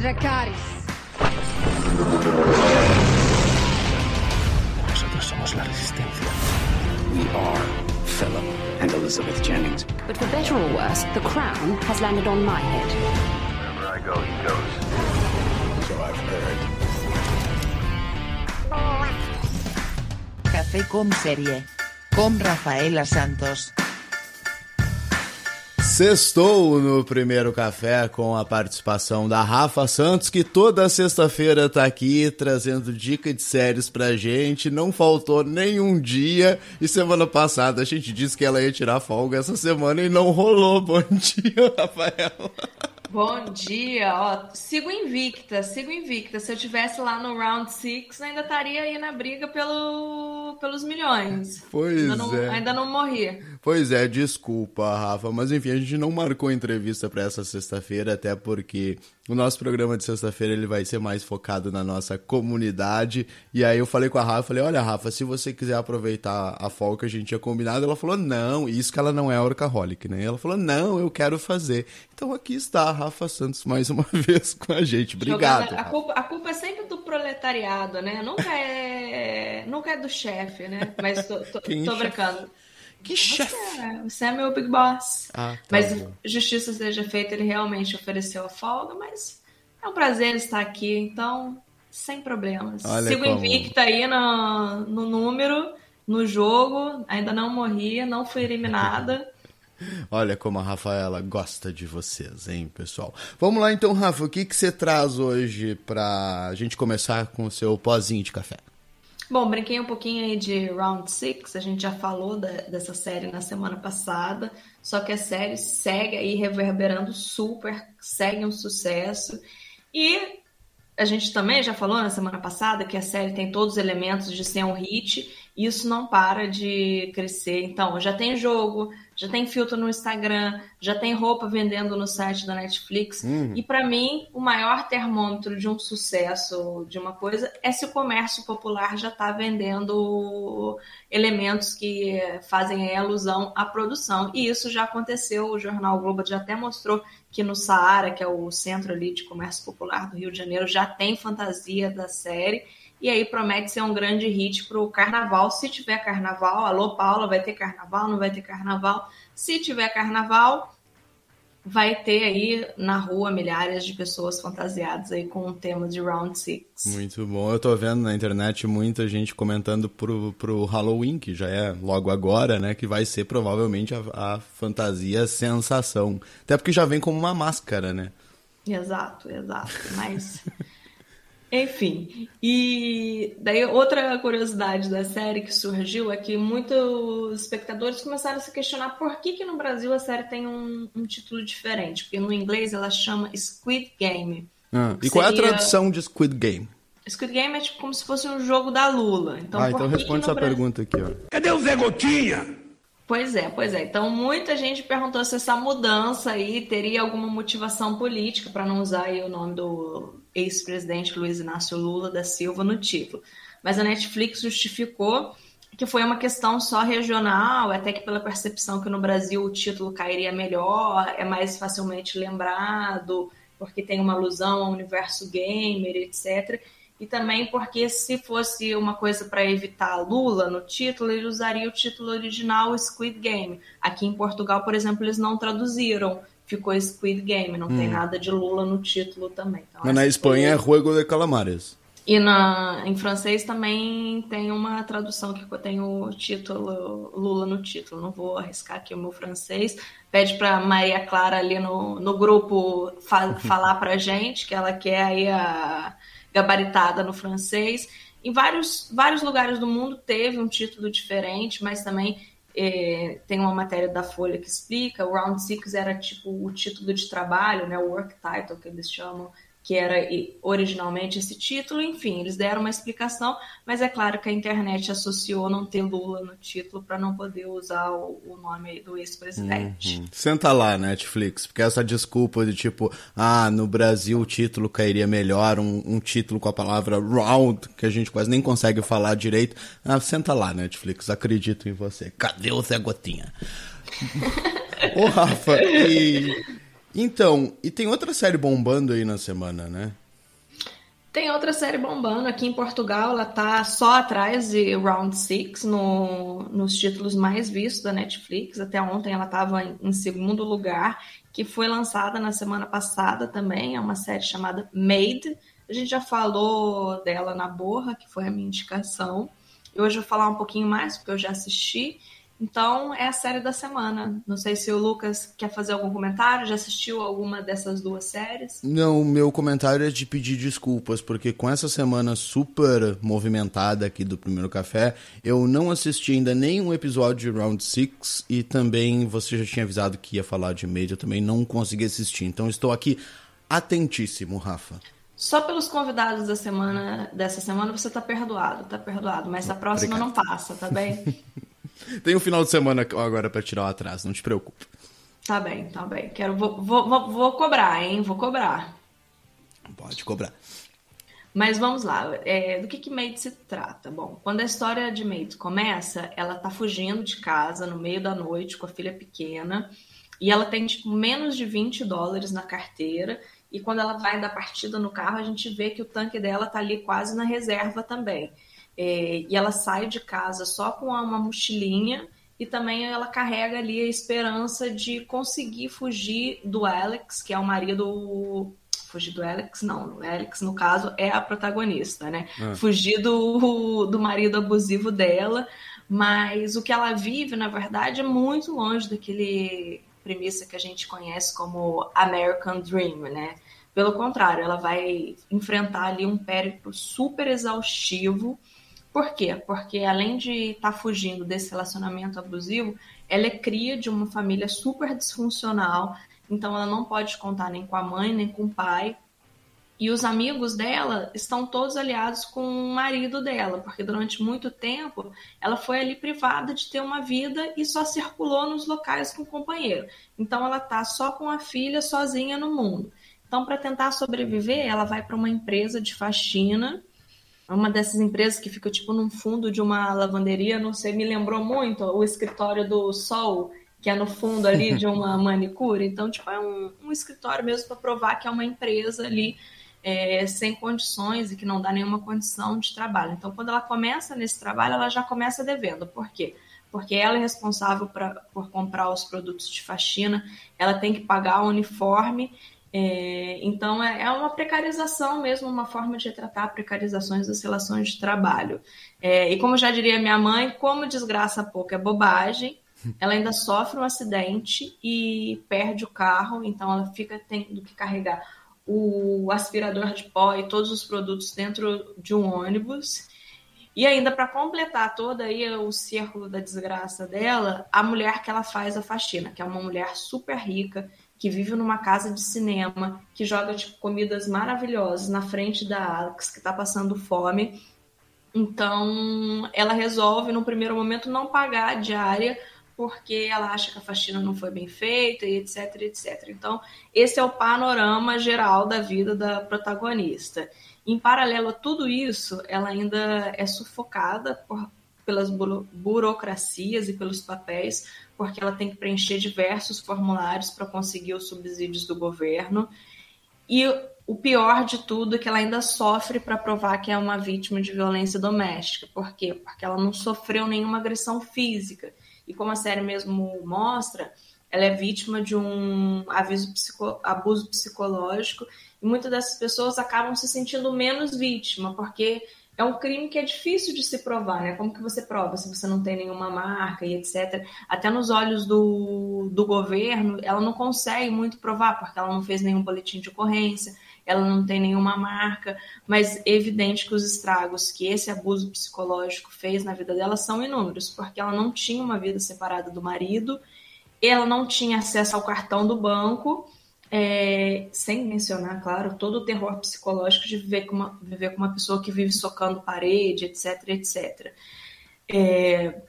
Dracaris. Nosotros somos la resistencia. We are Philip and Elizabeth Jennings. But for better or worse, the crown has landed on my head. Wherever I go, he goes. So I've heard. Café con série. Con Rafaela Santos. Sextou no primeiro café com a participação da Rafa Santos, que toda sexta-feira tá aqui trazendo dica de séries pra gente. Não faltou nenhum dia. E semana passada a gente disse que ela ia tirar folga essa semana e não rolou. Bom dia, Rafaela. Bom dia, ó, sigo invicta, sigo invicta. Se eu tivesse lá no round 6, ainda estaria aí na briga pelo, pelos milhões. Pois ainda não, é. Ainda não morri. Pois é, desculpa, Rafa, mas enfim, a gente não marcou entrevista para essa sexta-feira, até porque o nosso programa de sexta-feira ele vai ser mais focado na nossa comunidade. E aí eu falei com a Rafa, falei: "Olha, Rafa, se você quiser aproveitar a folga que a gente tinha combinado", ela falou: "Não, isso que ela não é orcaholic, né?". Ela falou: "Não, eu quero fazer". Então aqui está a Rafa Santos mais uma vez com a gente. Obrigado. A, culpa, a culpa é sempre do proletariado, né? Nunca é, nunca é do chefe, né? Mas tô, tô, tô chefe? brincando. Que Você chefe. é, você é meu big boss. Ah, tá mas bom. justiça seja feita, ele realmente ofereceu a folga, mas é um prazer estar aqui, então, sem problemas. Olha Sigo como- invicta aí no, no número, no jogo, ainda não morri, não fui eliminada. Olha como a Rafaela gosta de vocês, hein, pessoal? Vamos lá então, Rafa, o que, que você traz hoje pra gente começar com o seu pozinho de café? Bom, brinquei um pouquinho aí de Round Six, a gente já falou da- dessa série na semana passada, só que a série segue aí reverberando super, segue um sucesso. E a gente também já falou na semana passada que a série tem todos os elementos de ser um hit, e isso não para de crescer. Então, já tem jogo, já tem filtro no Instagram, já tem roupa vendendo no site da Netflix. E para mim, o maior termômetro de um sucesso de uma coisa é se o comércio popular já está vendendo elementos que fazem alusão à produção. E isso já aconteceu, o jornal o Globo já até mostrou que no Saara, que é o centro ali de comércio popular do Rio de Janeiro, já tem fantasia da série. E aí promete ser um grande hit pro carnaval, se tiver carnaval. Alô, Paula, vai ter carnaval? Não vai ter carnaval? Se tiver carnaval, vai ter aí na rua milhares de pessoas fantasiadas aí com o tema de Round Six. Muito bom. Eu tô vendo na internet muita gente comentando pro, pro Halloween, que já é logo agora, né? Que vai ser provavelmente a, a fantasia sensação. Até porque já vem como uma máscara, né? Exato, exato. Mas. Enfim. E daí outra curiosidade da série que surgiu é que muitos espectadores começaram a se questionar por que, que no Brasil a série tem um, um título diferente. Porque no inglês ela chama Squid Game. Ah, e qual é a seria- tradução de Squid Game? Squid Game é tipo como se fosse um jogo da Lula. Então, ah, por então que responde essa Brasil- pergunta aqui, ó. Cadê o Zé Gotinha? Pois é, pois é. Então, muita gente perguntou se essa mudança aí teria alguma motivação política, para não usar aí o nome do ex-presidente Luiz Inácio Lula da Silva no título. Mas a Netflix justificou que foi uma questão só regional, até que pela percepção que no Brasil o título cairia melhor, é mais facilmente lembrado, porque tem uma alusão ao universo gamer, etc. E também porque se fosse uma coisa para evitar Lula no título, ele usaria o título original Squid Game. Aqui em Portugal, por exemplo, eles não traduziram. Ficou Squid Game, não tem nada de Lula no título também. Então, Mas na Espanha é foi- Juego de Calamares. E na, em francês também tem uma tradução que tem o título Lula no título. Não vou arriscar aqui o meu francês. Pede para Maria Clara ali no, no grupo fa falar para gente que ela quer aí a gabaritada no francês. Em vários, vários lugares do mundo teve um título diferente, mas também eh, tem uma matéria da Folha que explica. O Round Six era tipo o título de trabalho, né, o work title que eles chamam, que era originalmente esse título. Enfim, eles deram uma explicação, mas é claro que a internet associou não ter Lula no título para não poder usar o, o nome do ex-presidente. Hum, Senta lá, Netflix, porque essa desculpa de tipo, ah, no Brasil o título cairia melhor, um, um título com a palavra round, que a gente quase nem consegue falar direito. Ah, senta lá, Netflix, acredito em você. Cadê o Zé Gotinha? Ô, Rafa, e, Então, e tem outra série bombando aí na semana, né? Tem outra série bombando aqui em Portugal, ela tá só atrás de Round Six no, nos títulos mais vistos da Netflix. Até ontem ela estava em, em, segundo lugar, que foi lançada na semana passada também. É uma série chamada Made. A gente já falou dela na Borra, que foi a minha indicação. E hoje eu vou falar um pouquinho mais, porque eu já assisti. Então, é a série da semana. Não sei se o Lucas quer fazer algum comentário, já assistiu alguma dessas duas séries? Não, o meu comentário é de pedir desculpas, porque com essa semana super movimentada aqui do Primeiro Café, eu não assisti ainda nenhum episódio de Round 6 e também você já tinha avisado que ia falar de Made, eu também não consegui assistir. Então, estou aqui atentíssimo, Rafa. Só pelos convidados da semana, dessa semana você tá perdoado, tá perdoado, mas a próxima Obrigado. não passa, tá bem? Tem um final de semana agora para tirar o atraso, não te preocupe. Tá bem, tá bem. Quero, vou, vou, vou cobrar, hein? Vou cobrar. Pode cobrar. Mas vamos lá, é, do que, que Maid se trata? Bom, quando a história de Maid começa, ela tá fugindo de casa no meio da noite com a filha pequena e ela tem tipo, menos de 20 dólares na carteira. E quando ela vai dar partida no carro, a gente vê que o tanque dela tá ali quase na reserva também. É, e ela sai de casa só com uma mochilinha e também ela carrega ali a esperança de conseguir fugir do Alex, que é o marido. Fugir do Alex, não. O Alex, no caso, é a protagonista, né? É. Fugir do, do marido abusivo dela. Mas o que ela vive, na verdade, é muito longe daquele premissa que a gente conhece como American Dream, né? Pelo contrário, ela vai enfrentar ali um périplo super exaustivo por quê? Porque além de estar tá fugindo desse relacionamento abusivo, ela é cria de uma família super disfuncional, então ela não pode contar nem com a mãe, nem com o pai. E os amigos dela estão todos aliados com o marido dela, porque durante muito tempo ela foi ali privada de ter uma vida e só circulou nos locais com o companheiro. Então ela tá só com a filha sozinha no mundo. Então, para tentar sobreviver, ela vai para uma empresa de faxina uma dessas empresas que fica tipo num fundo de uma lavanderia, não sei, me lembrou muito o escritório do Sol, que é no fundo ali de uma manicure. Então, tipo, é um, um escritório mesmo para provar que é uma empresa ali é, sem condições e que não dá nenhuma condição de trabalho. Então, quando ela começa nesse trabalho, ela já começa devendo. Por quê? Porque ela é responsável pra, por comprar os produtos de faxina, ela tem que pagar o uniforme é, então, é, é, uma precarização mesmo, uma forma de tratar precarizações das relações de trabalho. É, e como já diria minha mãe, como desgraça pouco é bobagem, ela ainda sofre um acidente e perde o carro, então ela fica tendo que carregar o aspirador de pó e todos os produtos dentro de um ônibus. E ainda para completar todo aí o círculo da desgraça dela, a mulher que ela faz a faxina, que é uma mulher super rica, que vive numa casa de cinema, que joga tipo, comidas maravilhosas na frente da Alex, que está passando fome. Então, ela resolve, no primeiro momento, não pagar a diária, porque ela acha que a faxina não foi bem feita, e etc, etc. Então, esse é o panorama geral da vida da protagonista. Em paralelo a tudo isso, ela ainda é sufocada por, pelas burocracias e pelos papéis, porque ela tem que preencher diversos formulários para conseguir os subsídios do governo. E o pior de tudo é que ela ainda sofre para provar que é uma vítima de violência doméstica. Por quê? Porque ela não sofreu nenhuma agressão física. E como a série mesmo mostra, ela é vítima de um psico, abuso psicológico e muitas dessas pessoas acabam se sentindo menos vítima, porque é um crime que é difícil de se provar, né? Como que você prova se você não tem nenhuma marca e etc. Até nos olhos do, do governo, ela não consegue muito provar, porque ela não fez nenhum boletim de ocorrência, ela não tem nenhuma marca, mas é evidente que os estragos que esse abuso psicológico fez na vida dela são inúmeros, porque ela não tinha uma vida separada do marido, ela não tinha acesso ao cartão do banco é, sem mencionar, claro, todo o terror psicológico de viver com uma, viver com uma pessoa que vive socando parede, etc, etc. É,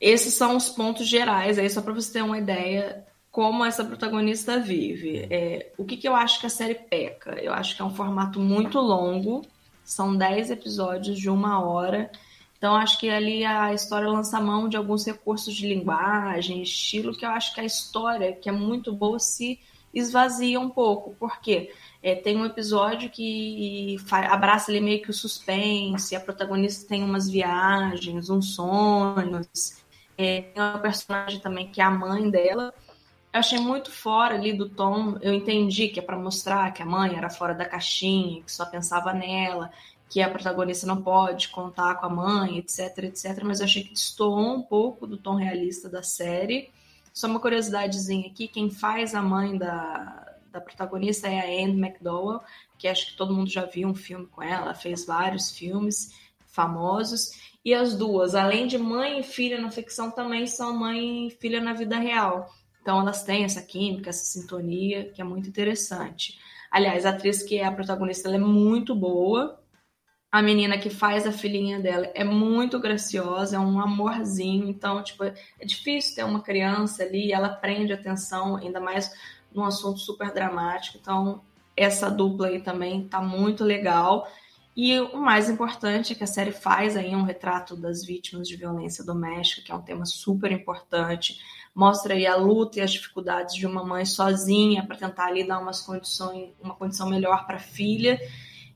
esses são os pontos gerais, aí só para você ter uma ideia como essa protagonista vive. É, o que, que eu acho que a série peca? Eu acho que é um formato muito longo, são 10 episódios de uma hora. Então, acho que ali a história lança mão de alguns recursos de linguagem, estilo, que eu acho que a história, que é muito boa, se esvazia um pouco. Por quê? É, tem um episódio que abraça ali meio que o suspense, a protagonista tem umas viagens, uns sonhos. É, tem uma personagem também que é a mãe dela. Eu achei muito fora ali do tom. Eu entendi que é para mostrar que a mãe era fora da caixinha, que só pensava nela que a protagonista não pode contar com a mãe, etc, etc. Mas eu achei que destoou um pouco do tom realista da série. Só uma curiosidadezinha aqui, quem faz a mãe da, da protagonista é a Anne McDowell, que acho que todo mundo já viu um filme com ela, fez vários filmes famosos. E as duas, além de mãe e filha na ficção, também são mãe e filha na vida real. Então elas têm essa química, essa sintonia, que é muito interessante. Aliás, a atriz que é a protagonista, é muito boa, a menina que faz a filhinha dela é muito graciosa, é um amorzinho. Então, tipo, é difícil ter uma criança ali, ela prende atenção, ainda mais num assunto super dramático. Então, essa dupla aí também tá muito legal. E o mais importante é que a série faz aí um retrato das vítimas de violência doméstica, que é um tema super importante. Mostra aí a luta e as dificuldades de uma mãe sozinha para tentar ali dar umas condições, uma condição melhor para a filha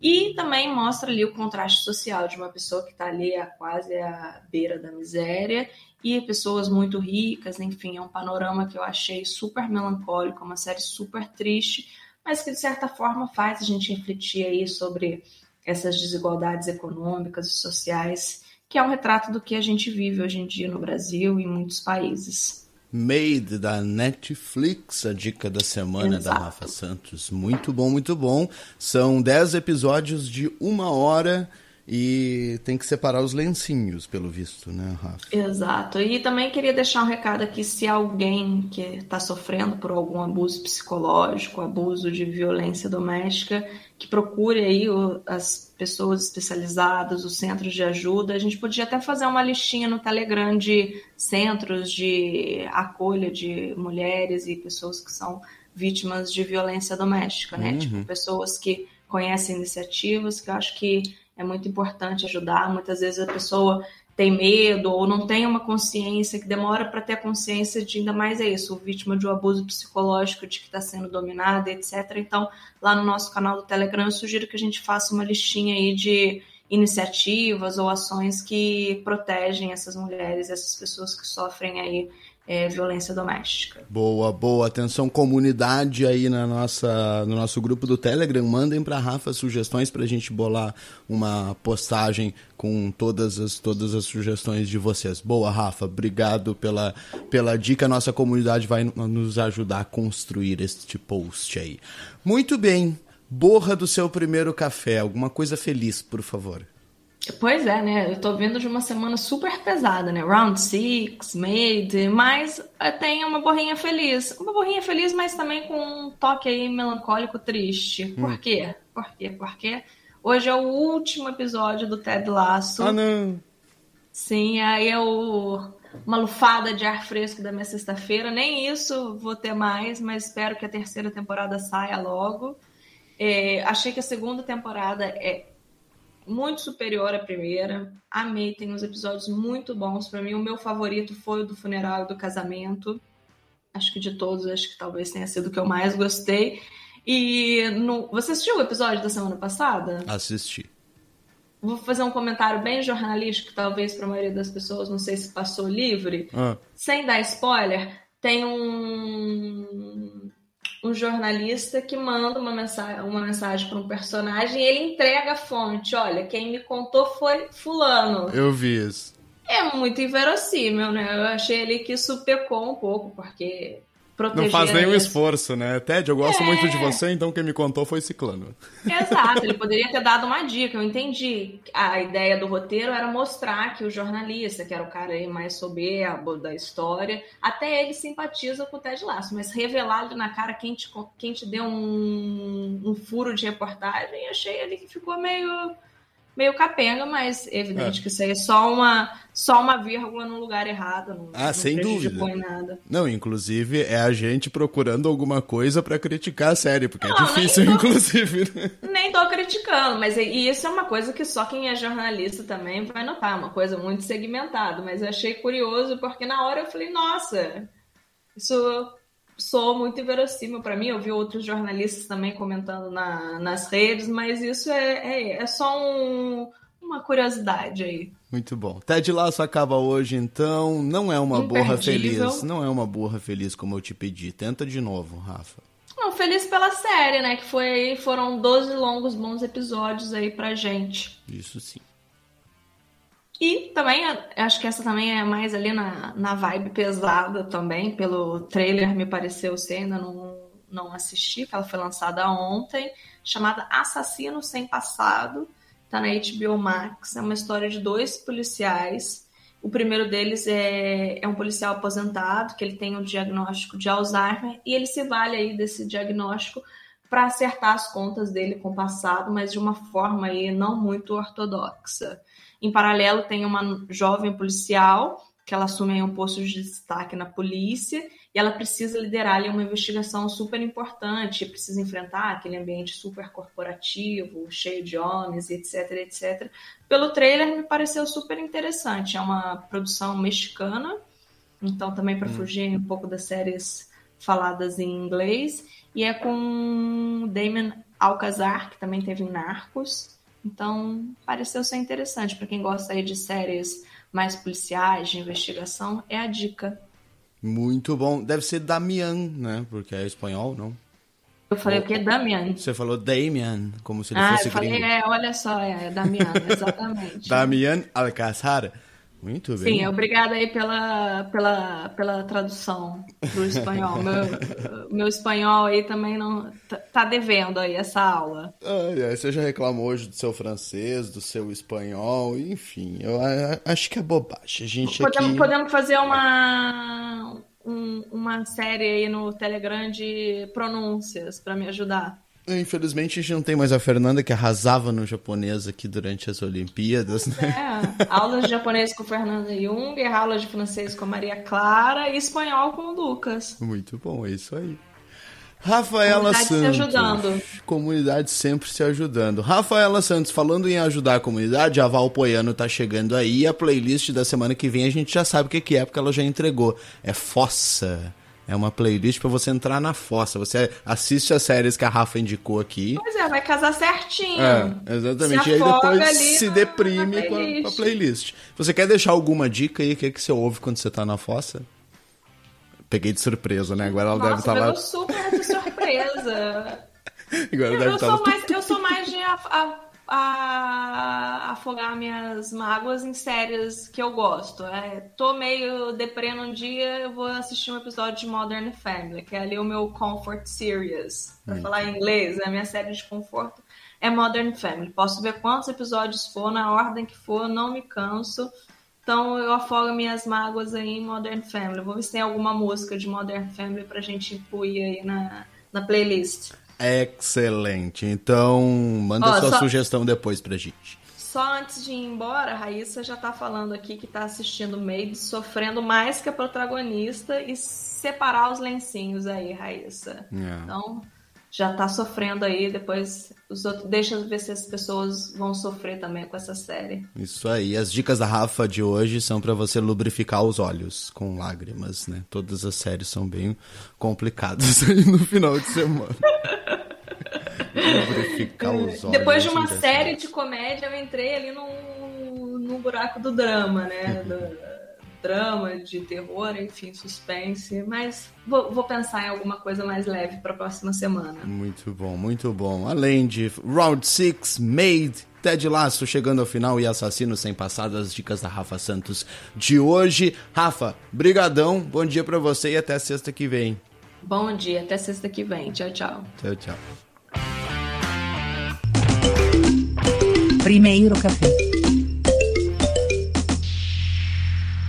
e também mostra ali o contraste social de uma pessoa que está ali a quase à beira da miséria e pessoas muito ricas, enfim, é um panorama que eu achei super melancólico, uma série super triste, mas que de certa forma faz a gente refletir aí sobre essas desigualdades econômicas e sociais, que é um retrato do que a gente vive hoje em dia no Brasil e em muitos países. Made da Netflix, a dica da semana Exato. da Rafa Santos. Muito bom, muito bom. São 10 episódios de uma hora e tem que separar os lencinhos, pelo visto, né, Rafa? Exato. E também queria deixar um recado aqui: se alguém que está sofrendo por algum abuso psicológico, abuso de violência doméstica, que procure aí as pessoas especializadas, os centros de ajuda. A gente podia até fazer uma listinha no Telegram de centros de acolha de mulheres e pessoas que são vítimas de violência doméstica, né? Uhum. Tipo, pessoas que conhecem iniciativas, que eu acho que é muito importante ajudar. Muitas vezes a pessoa tem medo ou não tem uma consciência, que demora para ter a consciência de ainda mais é isso, vítima de um abuso psicológico, de que está sendo dominada, etc. Então, lá no nosso canal do Telegram, eu sugiro que a gente faça uma listinha aí de iniciativas ou ações que protegem essas mulheres, essas pessoas que sofrem aí é, violência doméstica. Boa, boa. Atenção, comunidade aí na nossa, no nosso grupo do Telegram. Mandem para Rafa sugestões para a gente bolar uma postagem com todas as, todas as sugestões de vocês. Boa, Rafa. Obrigado pela, pela dica. Nossa comunidade vai nos ajudar a construir este post aí. Muito bem. Borra do seu primeiro café. Alguma coisa feliz, por favor. Pois é, né? Eu tô vindo de uma semana super pesada, né? Round Six, Made, mas tem uma borrinha feliz. Uma borrinha feliz, mas também com um toque aí melancólico triste. Por hum. quê? Por quê? Porque hoje é o último episódio do Ted Lasso. Ah, não! Sim, aí é o... uma lufada de ar fresco da minha sexta-feira. Nem isso vou ter mais, mas espero que a terceira temporada saia logo. É, achei que a segunda temporada é muito superior à primeira. Amei, tem uns episódios muito bons. Para mim, o meu favorito foi o do funeral e do casamento. Acho que de todos, acho que talvez tenha sido o que eu mais gostei. E no... você assistiu o episódio da semana passada? Assisti. Vou fazer um comentário bem jornalístico, talvez para a maioria das pessoas, não sei se passou livre. Ah. Sem dar spoiler, tem um um jornalista que manda uma mensagem, uma mensagem para um personagem e ele entrega a fonte. Olha, quem me contou foi fulano. Eu vi isso. É muito inverossímil, né? Eu achei ele que isso pecou um pouco, porque proteger. Não faz nenhum esforço, né? Ted, eu gosto é... muito de você, então quem me contou foi Ciclano. Exato, ele poderia ter dado uma dica, eu entendi. A ideia do roteiro era mostrar que o jornalista, que era o cara aí mais soberbo da história, até ele simpatiza com o Ted Lasso, mas revelar ali na cara quem te, quem te deu um, um furo de reportagem, achei ali que ficou meio meio capenga, mas evidente é. que isso aí é só uma, só uma vírgula no lugar errado. Não, ah, não sem dúvida. nada. Não, inclusive é a gente procurando alguma coisa para criticar a série, porque é não, é difícil, tô, inclusive. Né? Nem tô criticando, mas e isso é uma coisa que só quem é jornalista também vai notar, uma coisa muito segmentada. Mas eu achei curioso porque na hora eu falei, nossa, isso sou muito inverossímil para mim. Eu vi outros jornalistas também comentando na, nas redes, mas isso é, é, é só um, uma curiosidade aí. Muito bom. Ted Laço acaba hoje, então. Não é uma Imperdível. burra feliz. Não é uma burra feliz como eu te pedi. Tenta de novo, Rafa. Não, feliz pela série, né? Que foi, foram 12 longos, bons episódios aí pra gente. Isso sim. E também, acho que essa também é mais ali na, na vibe pesada também, pelo trailer me pareceu ser, ainda não, não assisti, que ela foi lançada ontem, chamada Assassino Sem Passado, tá na HBO Max, é uma história de dois policiais, o primeiro deles é, é um policial aposentado, que ele tem um diagnóstico de Alzheimer, e ele se vale aí desse diagnóstico para acertar as contas dele com o passado, mas de uma forma aí não muito ortodoxa. Em paralelo, tem uma jovem policial que ela assume um posto de destaque na polícia e ela precisa liderar ali uma investigação super importante, precisa enfrentar aquele ambiente super corporativo, cheio de homens, etc, etc. Pelo trailer me pareceu super interessante. É uma produção mexicana, então também para hum. fugir um pouco das séries faladas em inglês e é com Damon Alcazar, que também teve em Narcos. Então, pareceu ser interessante. Para quem gosta aí de séries mais policiais, de investigação, é a dica. Muito bom. Deve ser Damian, né? Porque é espanhol, não? Eu falei o quê? Damian. Você falou Damian, como se ele ah, fosse eu falei, gringo. É, olha só, é Damian, exatamente. Damian Alcázar. Muito bem. Sim, obrigada aí pela, pela, pela tradução do espanhol. meu, meu espanhol aí também não tá, tá devendo aí essa aula. Ah, você já reclamou hoje do seu francês, do seu espanhol, enfim, eu acho que é bobagem. A gente podemos, aqui... podemos fazer uma, um, uma série aí no Telegram de pronúncias para me ajudar. Infelizmente a gente não tem mais a Fernanda que arrasava no japonês aqui durante as Olimpíadas. Né? É, aulas de japonês com Fernanda Jung, aulas de francês com Maria Clara e espanhol com o Lucas. Muito bom, é isso aí. Rafaela comunidade Santos. Se ajudando. Comunidade sempre se ajudando. Rafaela Santos, falando em ajudar a comunidade, a Val Poiano tá chegando aí. A playlist da semana que vem a gente já sabe o que é, porque ela já entregou. É Fossa. É uma playlist para você entrar na fossa. Você assiste as séries que a Rafa indicou aqui. Pois é, vai casar certinho. É, exatamente. Se e aí depois se deprime com, a, com, a, playlist. Você quer deixar alguma dica aí? O que, é que você ouve quando você tá na fossa? Peguei de surpresa, né? Agora ela Nossa, deve estar tá lá. super de surpresa. Agora eu, deve eu, tá sou mais, eu sou mais de a, a a afogar minhas mágoas em séries que eu gosto. É, tô meio deprê num dia, eu vou assistir um episódio de Modern Family, que é ali o meu comfort series. Pra hum. falar em inglês, é a minha série de conforto é Modern Family. Posso ver quantos episódios for, na ordem que for, não me canso. Então eu afogo minhas mágoas aí em Modern Family. Vou ver se tem alguma música de Modern Family pra gente incluir aí na, na playlist. Excelente. Então, manda Ó, sua só... sugestão depois pra gente. Só antes de ir embora, a Raíssa já tá falando aqui que tá assistindo Maid, sofrendo mais que a protagonista e separar os lencinhos aí, Raíssa. É. Então, já tá sofrendo aí, depois os outros, deixa eu ver se as pessoas vão sofrer também com essa série. Isso aí, as dicas da Rafa de hoje são para você lubrificar os olhos com lágrimas, né? Todas as séries são bem complicadas aí no final de semana. lubrificar os olhos. Depois de uma série de comédia, eu entrei ali no, no buraco do drama, né? Do, drama, de terror, enfim, suspense. Mas vou, vou pensar em alguma coisa mais leve para a próxima semana. Muito bom, muito bom. Além de Round 6, Made, Ted Laço chegando ao final e Assassino sem passar das dicas da Rafa Santos de hoje. Rafa, brigadão, bom dia para você e até sexta que vem. Bom dia, até sexta que vem. Tchau, tchau. Tchau, tchau. Primeiro café.